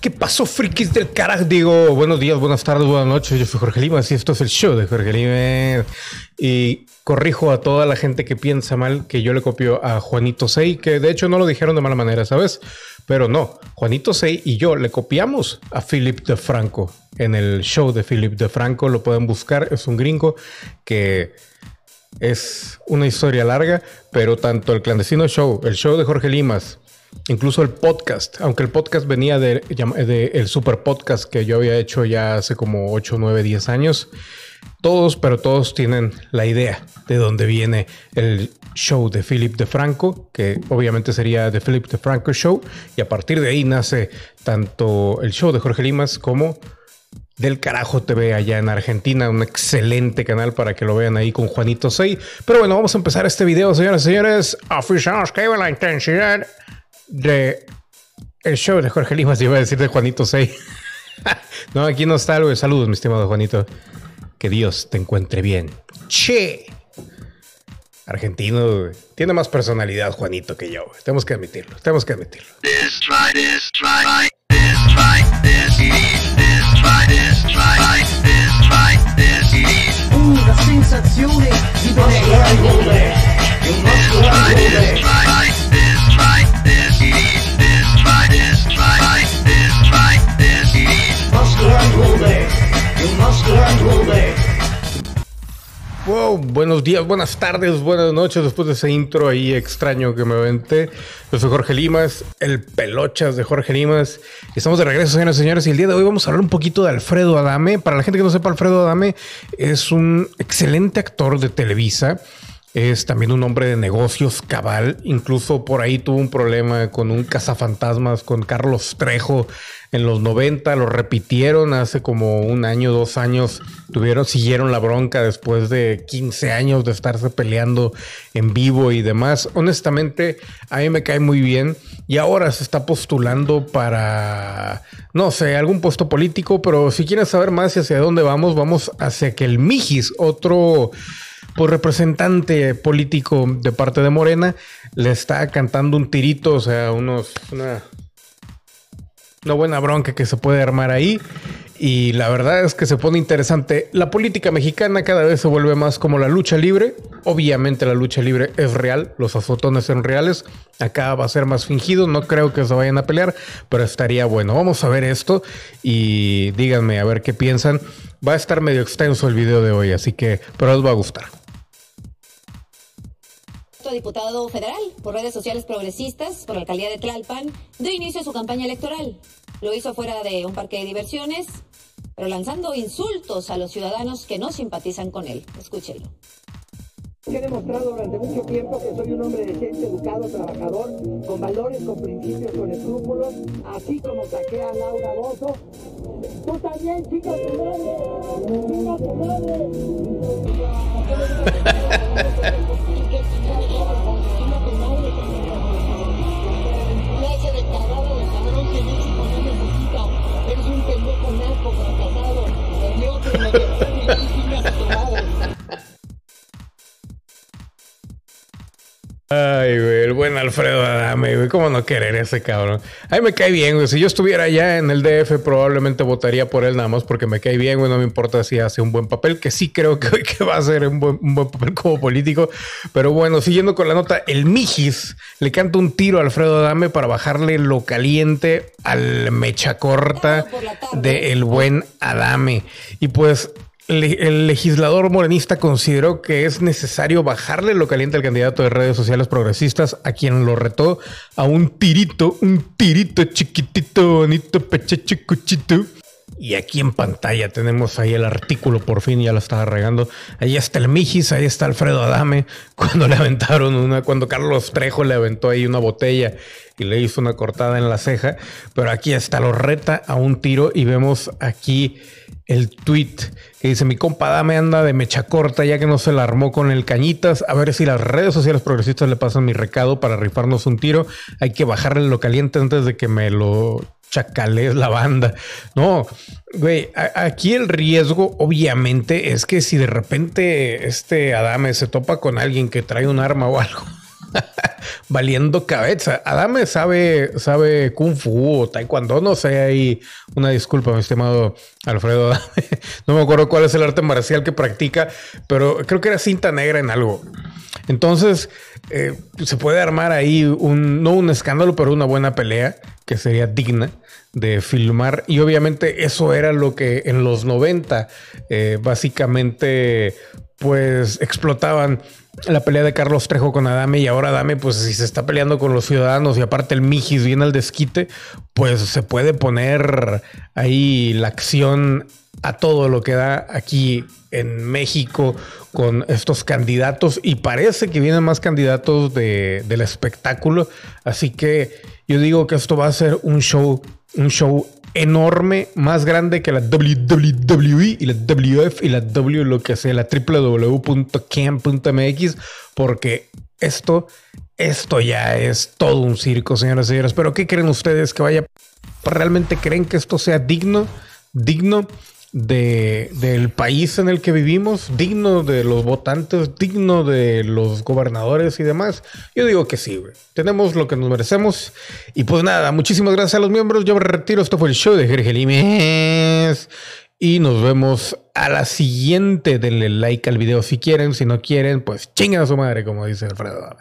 ¿Qué pasó, frikis del carajo? Digo, buenos días, buenas tardes, buenas noches. Yo soy Jorge Limas y esto es el show de Jorge Limas. Y corrijo a toda la gente que piensa mal que yo le copio a Juanito Sei, que de hecho no lo dijeron de mala manera, ¿sabes? Pero no, Juanito Sei y yo le copiamos a Philip de Franco en el show de Philip de Franco. Lo pueden buscar, es un gringo que es una historia larga, pero tanto el clandestino show, el show de Jorge Limas, incluso el podcast, aunque el podcast venía de, el super podcast que yo había hecho ya hace como 8, 9, 10 años, todos, pero todos tienen la idea de dónde viene el show de Philip de Franco, que obviamente sería The Philip de Franco Show, y a partir de ahí nace tanto el show de Jorge Limas como del Carajo TV allá en Argentina, un excelente canal para que lo vean ahí con Juanito 6. Pero bueno, vamos a empezar este video, señoras y señores. Oficiamos que la intensidad de el show de Jorge Limas, iba a decir de Juanito 6. no, aquí no está algo. Saludos, mi estimado Juanito. Que Dios te encuentre bien. Che. Argentino, tiene más personalidad Juanito que yo. Tenemos que admitirlo, tenemos que admitirlo. Wow, buenos días, buenas tardes, buenas noches. Después de ese intro ahí extraño que me aventé, yo soy Jorge Limas, el pelochas de Jorge Limas. Estamos de regreso, señoras y señores. Y el día de hoy vamos a hablar un poquito de Alfredo Adame. Para la gente que no sepa, Alfredo Adame es un excelente actor de Televisa. Es también un hombre de negocios cabal. Incluso por ahí tuvo un problema con un cazafantasmas, con Carlos Trejo en los 90, lo repitieron hace como un año, dos años, tuvieron, siguieron la bronca después de 15 años de estarse peleando en vivo y demás. Honestamente, a mí me cae muy bien y ahora se está postulando para, no sé, algún puesto político, pero si quieres saber más hacia dónde vamos, vamos hacia que el Mijis, otro pues, representante político de parte de Morena, le está cantando un tirito, o sea, unos, una, una buena bronca que se puede armar ahí. Y la verdad es que se pone interesante. La política mexicana cada vez se vuelve más como la lucha libre. Obviamente la lucha libre es real, los azotones son reales. Acá va a ser más fingido, no creo que se vayan a pelear, pero estaría bueno. Vamos a ver esto y díganme a ver qué piensan. Va a estar medio extenso el video de hoy, así que, pero os va a gustar diputado federal por redes sociales progresistas por la alcaldía de Tlalpan, dio inicio a su campaña electoral. Lo hizo fuera de un parque de diversiones, pero lanzando insultos a los ciudadanos que no simpatizan con él. Escúchelo. He demostrado durante mucho tiempo que soy un hombre decente, educado, trabajador, con valores, con principios, con escrúpulos, así como saqué a Laura Bozo. Tú también, chica tu madre, chica tu madre. Eres un pendejo fracasado, Alfredo Adame, güey. ¿Cómo no querer ese cabrón? A mí me cae bien, güey. Si yo estuviera allá en el DF, probablemente votaría por él nada más porque me cae bien, güey. No me importa si hace un buen papel, que sí creo que, que va a hacer un buen, un buen, papel como político. Pero bueno, siguiendo con la nota, el Mijis le canta un tiro a Alfredo Adame para bajarle lo caliente al mecha corta de el buen Adame. Y pues el legislador morenista consideró que es necesario bajarle lo caliente al candidato de redes sociales progresistas, a quien lo retó a un tirito, un tirito chiquitito, bonito, peche cuchito. Y aquí en pantalla tenemos ahí el artículo, por fin ya lo estaba regando. Ahí está el Mijis, ahí está Alfredo Adame, cuando le aventaron una, cuando Carlos Trejo le aventó ahí una botella y le hizo una cortada en la ceja. Pero aquí está, lo reta a un tiro y vemos aquí el tweet que dice: Mi compa Dame anda de mecha corta ya que no se la armó con el cañitas. A ver si las redes sociales progresistas le pasan mi recado para rifarnos un tiro. Hay que bajarle lo caliente antes de que me lo chacales la banda. No, güey, aquí el riesgo obviamente es que si de repente este Adame se topa con alguien que trae un arma o algo valiendo cabeza. Adame sabe, sabe kung fu o taekwondo, no sé, hay una disculpa, mi estimado Alfredo Adame. No me acuerdo cuál es el arte marcial que practica, pero creo que era cinta negra en algo. Entonces, eh, se puede armar ahí un, no un escándalo, pero una buena pelea que sería digna de filmar. Y obviamente eso era lo que en los 90 eh, básicamente pues explotaban la pelea de Carlos Trejo con Adame y ahora Adame, pues si se está peleando con los ciudadanos y aparte el Mijis viene al desquite, pues se puede poner ahí la acción a todo lo que da aquí en México con estos candidatos y parece que vienen más candidatos de, del espectáculo. Así que yo digo que esto va a ser un show, un show enorme, más grande que la WWE y la WF y la W, lo que sea, la www.cam.mx, porque esto, esto ya es todo un circo, señoras y señores. Pero ¿qué creen ustedes que vaya? ¿Realmente creen que esto sea digno? Digno de, del país en el que vivimos, digno de los votantes, digno de los gobernadores y demás? Yo digo que sí. Tenemos lo que nos merecemos. Y pues nada, muchísimas gracias a los miembros. Yo me retiro. Esto fue el show de Jorge Limes. Y nos vemos a la siguiente. Denle like al video si quieren. Si no quieren, pues chinguen a su madre, como dice Alfredo.